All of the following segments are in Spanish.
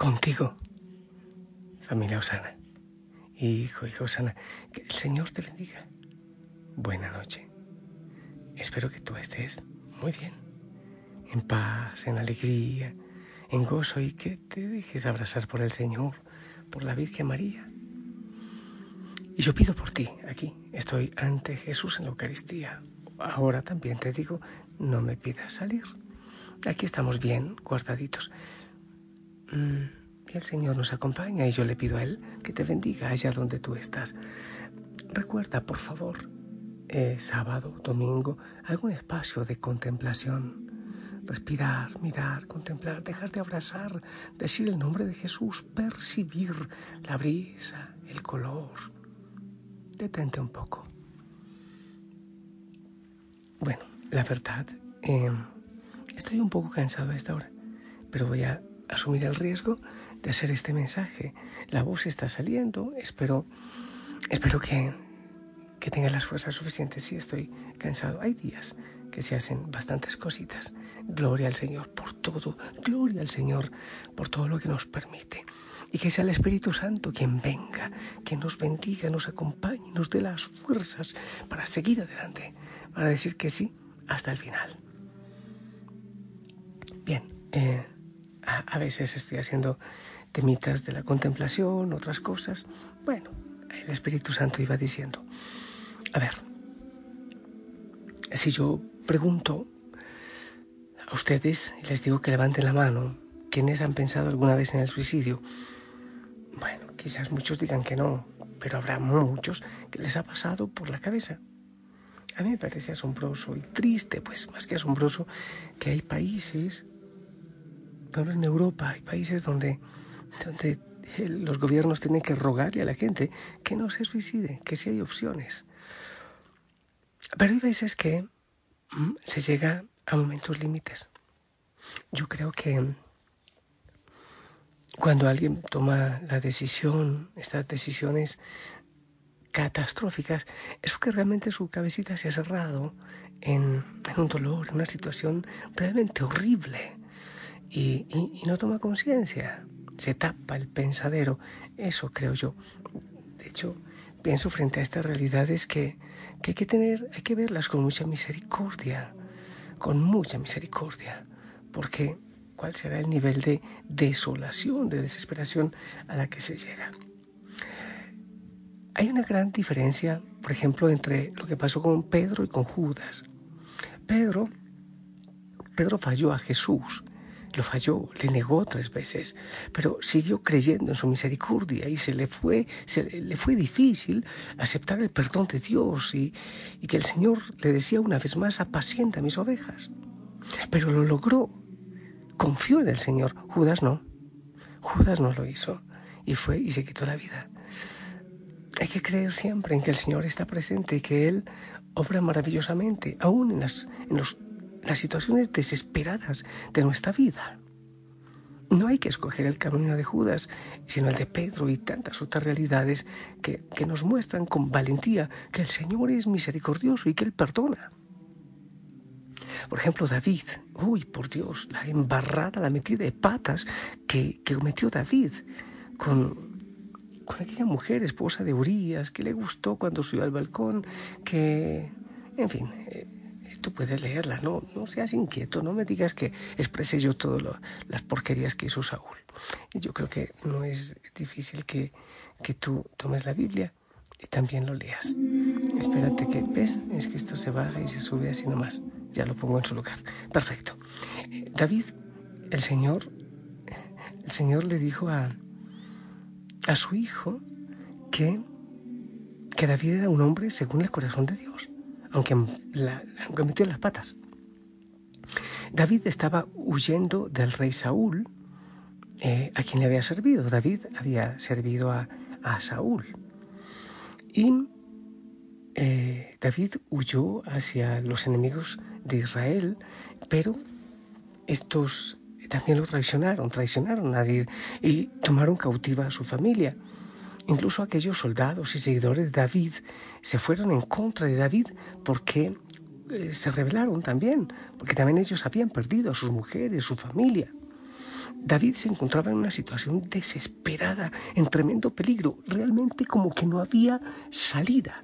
contigo, familia Osana. Hijo, hijo Osana, que el Señor te bendiga. Buena noche. Espero que tú estés muy bien, en paz, en alegría, en gozo y que te dejes abrazar por el Señor, por la Virgen María. Y yo pido por ti aquí. Estoy ante Jesús en la Eucaristía. Ahora también te digo, no me pidas salir. Aquí estamos bien, guardaditos. Mm, y el Señor nos acompaña y yo le pido a Él que te bendiga allá donde tú estás. Recuerda, por favor, eh, sábado, domingo, algún espacio de contemplación. Respirar, mirar, contemplar, dejar de abrazar, decir el nombre de Jesús, percibir la brisa, el color. Detente un poco. Bueno, la verdad, em, estoy un poco cansado a esta hora, pero voy a asumir el riesgo de hacer este mensaje. La voz está saliendo, espero, espero que, que tenga las fuerzas suficientes. Si estoy cansado, hay días que se hacen bastantes cositas. Gloria al Señor por todo, gloria al Señor por todo lo que nos permite. Y que sea el Espíritu Santo quien venga, quien nos bendiga, nos acompañe, nos dé las fuerzas para seguir adelante, para decir que sí hasta el final. Bien, eh, a, veces estoy haciendo temitas de la contemplación, otras cosas. Bueno, el Espíritu Santo iba diciendo, a ver, si yo pregunto a ustedes y les digo que levanten la mano, ¿quiénes han pensado alguna vez en el suicidio? Bueno, quizás muchos digan que no, pero habrá muchos que les ha pasado por la cabeza. A mí me parece asombroso y triste, pues más que asombroso, que hay países, pero en Europa hay países donde, donde los gobiernos tienen que rogarle a la gente que no se suicide, que sí hay opciones. Pero hay veces que mm, se llega a momentos límites. Yo creo que cuando alguien toma la decisión, estas decisiones catastróficas, es porque realmente su cabecita se ha cerrado en, un dolor, en una situación realmente horrible y, no toma conciencia, se tapa el pensadero, eso creo yo. De hecho, pienso frente a estas realidades que, que hay que tener, hay que verlas con mucha misericordia, con mucha misericordia, porque cuál será el nivel de desolación, de desesperación a la que se llega. Hay una gran diferencia, por ejemplo, entre lo que pasó con Pedro y con Judas. Pedro, Pedro falló a Jesús, lo falló, le negó tres veces, pero siguió creyendo en su misericordia y se le fue, se le fue difícil aceptar el perdón de Dios y, y que el Señor le decía una vez más, apacienta mis ovejas. Pero lo logró confió en el Señor. Judas no. Judas no lo hizo y fue y se quitó la vida. Hay que creer siempre en que el Señor está presente y que Él obra maravillosamente, aún en las, en las situaciones desesperadas de nuestra vida. No hay que escoger el camino de Judas, sino el de Pedro y tantas otras realidades que, que nos muestran con valentía que el Señor es misericordioso y que Él perdona. Por ejemplo, David, uy, por Dios, la embarrada, la metida de patas que, que cometió David con, con aquella mujer, esposa de Urias, que le gustó cuando subió al balcón, que, en fin, eh, tú puedes leerla, no, no seas inquieto, no me digas que expresé yo todas las porquerías que hizo Saúl. Yo creo que no es difícil que, que tú tomes la Biblia y también lo leas. Espérate que, ¿ves? Es que esto se baja y se sube así nomás. Ya lo pongo en su lugar. Perfecto. David, el Señor, el Señor le dijo a, a su hijo que, que David era un hombre según el corazón de Dios, aunque, aunque metió las patas. David estaba huyendo del rey Saúl, eh, a quien le había servido. David había servido a, a Saúl. Y eh, David huyó hacia los enemigos de Israel, pero estos también lo traicionaron, traicionaron a David y tomaron cautiva a su familia. Incluso aquellos soldados y seguidores de David se fueron en contra de David porque eh, se rebelaron también, porque también ellos habían perdido a sus mujeres, su familia. David se encontraba en una situación desesperada, en tremendo peligro, realmente como que no había salida.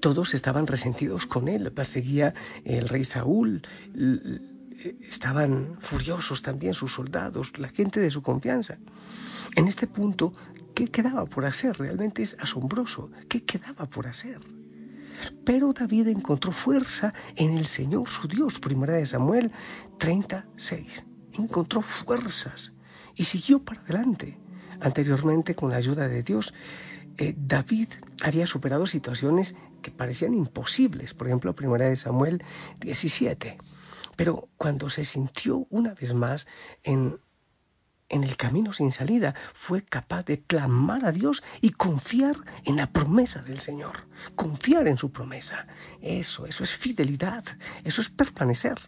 Todos estaban resentidos con él, perseguía el rey Saúl, estaban furiosos también sus soldados, la gente de su confianza. En este punto, ¿qué quedaba por hacer? Realmente es asombroso. ¿Qué quedaba por hacer? Pero David encontró fuerza en el Señor su Dios, primera de Samuel 36. Encontró fuerzas y siguió para adelante. Anteriormente, con la ayuda de Dios, eh, David había superado situaciones que parecían imposibles, por ejemplo, primera de Samuel 17. Pero cuando se sintió una vez más en en el camino sin salida, fue capaz de clamar a Dios y confiar en la promesa del Señor, confiar en su promesa. Eso, eso es fidelidad, eso es permanecer.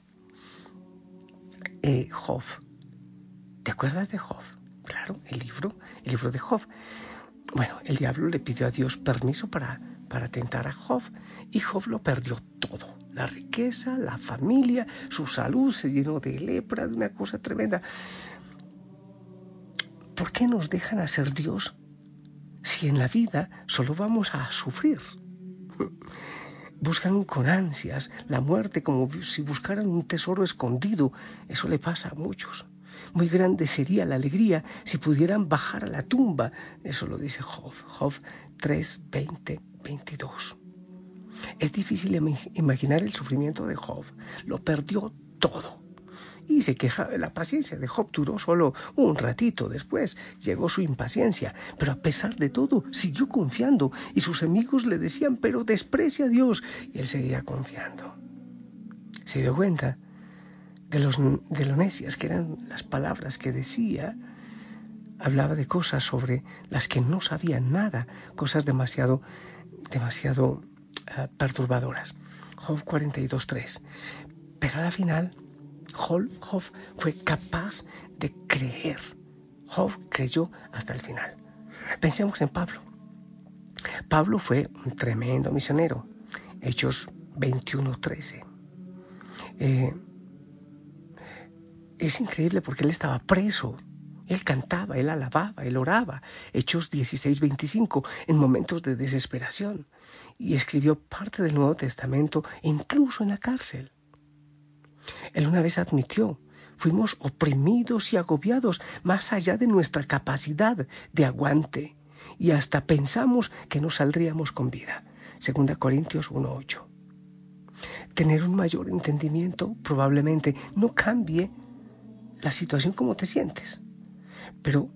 Eh, Job, ¿te acuerdas de Job? Claro, el libro, el libro de Job. Bueno, el diablo le pidió a Dios permiso para, para tentar a Job y Job lo perdió todo. La riqueza, la familia, su salud se llenó de lepra, de una cosa tremenda. ¿Por qué nos dejan hacer Dios si en la vida solo vamos a sufrir? Buscan con ansias la muerte como si buscaran un tesoro escondido. Eso le pasa a muchos. Muy grande sería la alegría si pudieran bajar a la tumba. Eso lo dice Job. Job 3, 20, 22. Es difícil imaginar el sufrimiento de Job. Lo perdió todo. Y se queja la paciencia de Job. Duró solo un ratito después. Llegó su impaciencia. Pero a pesar de todo siguió confiando. Y sus amigos le decían pero desprecia a Dios y él seguía confiando. Se dio cuenta de, los, de lo necias que eran las palabras que decía. Hablaba de cosas sobre las que no sabía nada. Cosas demasiado demasiado uh, perturbadoras Job 42.3 pero al final Job fue capaz de creer. Job creyó hasta el final. Pensemos en Pablo. Pablo fue un tremendo misionero. Hechos 21:13. Eh, es increíble porque él estaba preso. Él cantaba, él alababa, él oraba. Hechos 16:25 en momentos de desesperación. Y escribió parte del Nuevo Testamento incluso en la cárcel. Él una vez admitió, fuimos oprimidos y agobiados más allá de nuestra capacidad de aguante y hasta pensamos que no saldríamos con vida. Segunda Corintios 1.8. Tener un mayor entendimiento probablemente no cambie la situación como te sientes, pero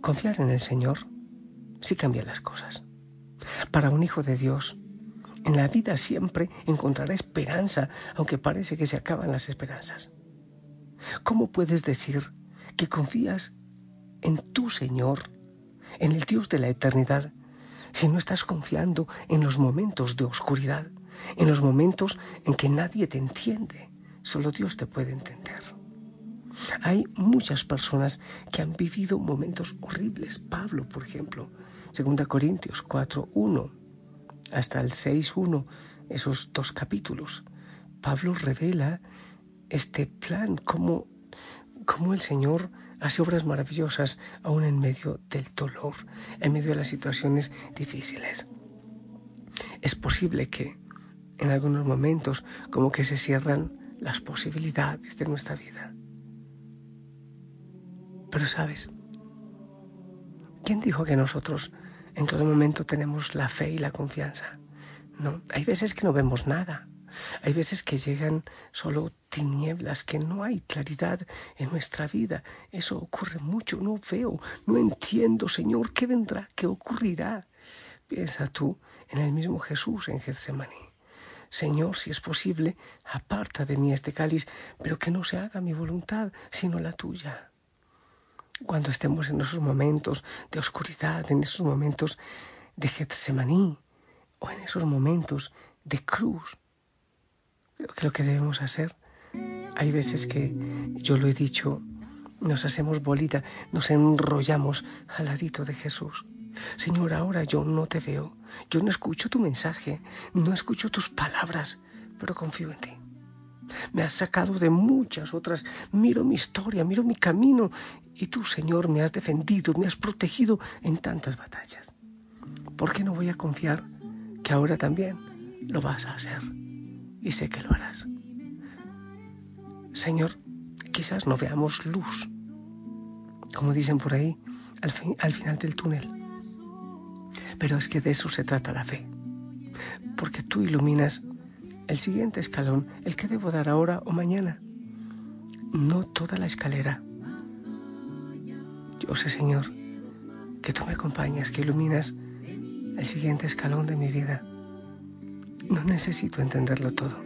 confiar en el Señor sí cambia las cosas. Para un hijo de Dios, en la vida siempre encontrará esperanza, aunque parece que se acaban las esperanzas. ¿Cómo puedes decir que confías en tu Señor, en el Dios de la eternidad, si no estás confiando en los momentos de oscuridad, en los momentos en que nadie te entiende? Solo Dios te puede entender. Hay muchas personas que han vivido momentos horribles. Pablo, por ejemplo, 2 Corintios 4.1 hasta el 6.1, esos dos capítulos, Pablo revela este plan, cómo, cómo el Señor hace obras maravillosas aún en medio del dolor, en medio de las situaciones difíciles. Es posible que en algunos momentos como que se cierran las posibilidades de nuestra vida. Pero sabes, ¿quién dijo que nosotros en todo momento tenemos la fe y la confianza. No, hay veces que no vemos nada. Hay veces que llegan solo tinieblas, que no hay claridad en nuestra vida. Eso ocurre mucho. No veo, no entiendo, Señor, qué vendrá, qué ocurrirá. Piensa tú en el mismo Jesús en Getsemaní. Señor, si es posible, aparta de mí este cáliz, pero que no se haga mi voluntad, sino la tuya cuando estemos en esos momentos de oscuridad, en esos momentos de Getsemaní o en esos momentos de cruz. Creo que lo que debemos hacer, hay veces que yo lo he dicho, nos hacemos bolita, nos enrollamos al ladito de Jesús. Señor, ahora yo no te veo, yo no escucho tu mensaje, no escucho tus palabras, pero confío en ti. Me has sacado de muchas otras. Miro mi historia, miro mi camino. Y tú, Señor, me has defendido, me has protegido en tantas batallas. ¿Por qué no voy a confiar que ahora también lo vas a hacer? Y sé que lo harás. Señor, quizás no veamos luz, como dicen por ahí, al, al final del túnel. Pero es que de eso se trata la fe. Porque tú iluminas el siguiente escalón, el que debo dar ahora o mañana. No toda la escalera. Yo sé, Señor, que tú me acompañas, que iluminas el siguiente escalón de mi vida. No necesito entenderlo todo.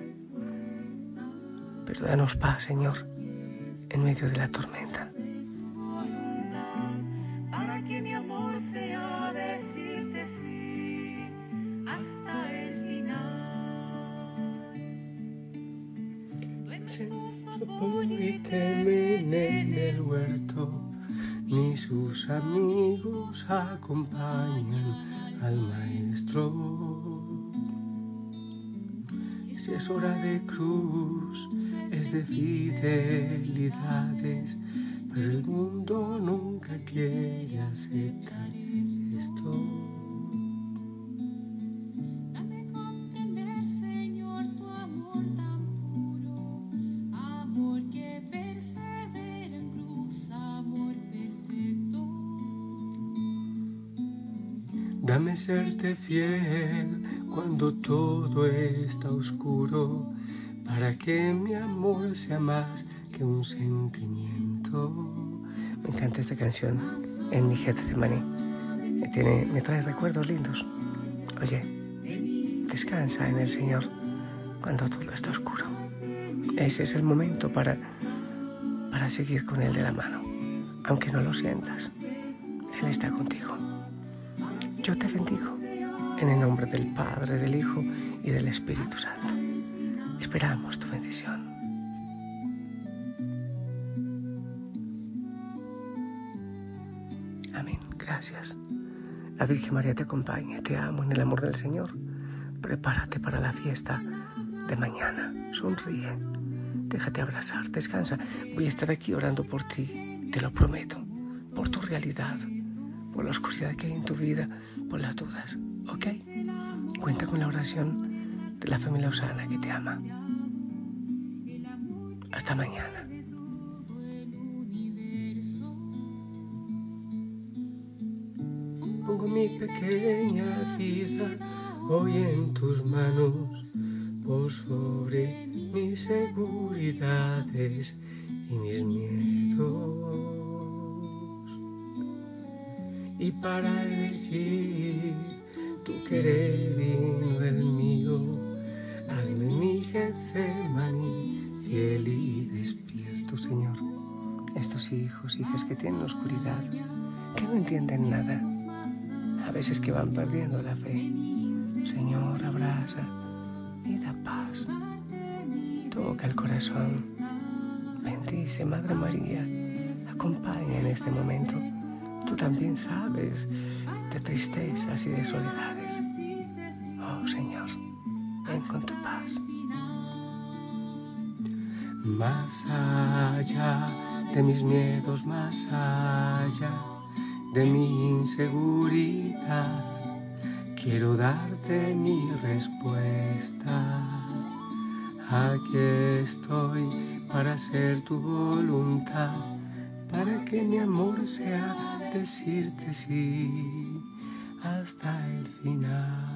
Pero danos paz, Señor, en medio de la tormenta. Amigos acompañan al maestro. Si es hora de cruz, es de fidelidades, pero el mundo nunca quiere aceptar Dame serte fiel cuando todo está oscuro, para que mi amor sea más que un sentimiento. Me encanta esta canción en mi Getsemaní. Me, tiene, me trae recuerdos lindos. Oye, descansa en el Señor cuando todo está oscuro. Ese es el momento para, para seguir con Él de la mano, aunque no lo sientas. Él está contigo. Yo te bendigo en el nombre del Padre, del Hijo y del Espíritu Santo. Esperamos tu bendición. Amén. Gracias. La Virgen María te acompañe. Te amo en el amor del Señor. Prepárate para la fiesta de mañana. Sonríe. Déjate abrazar. Descansa. Voy a estar aquí orando por ti. Te lo prometo. Por tu realidad por la oscuridad que hay en tu vida, por las dudas. ¿Ok? Cuenta con la oración de la familia Osana que te ama. Hasta mañana. Pongo mi pequeña vida hoy en tus manos, por sobre mis seguridades y mis miedos y para elegir tu querer y no el mío. Hazme mi Getsemaní, fiel y despierto, Señor. Estos hijos, hijas que tienen oscuridad, que no entienden nada, a veces que van perdiendo la fe. Señor, abraza y da paz. Toca el corazón. Bendice, Madre María. Acompaña en este momento Tú también sabes de tristezas y de soledades. Oh Señor, ven con tu paz. Más allá de mis miedos, más allá de mi inseguridad, quiero darte mi respuesta. Aquí estoy para hacer tu voluntad, para que mi amor sea decirte sí hasta el final.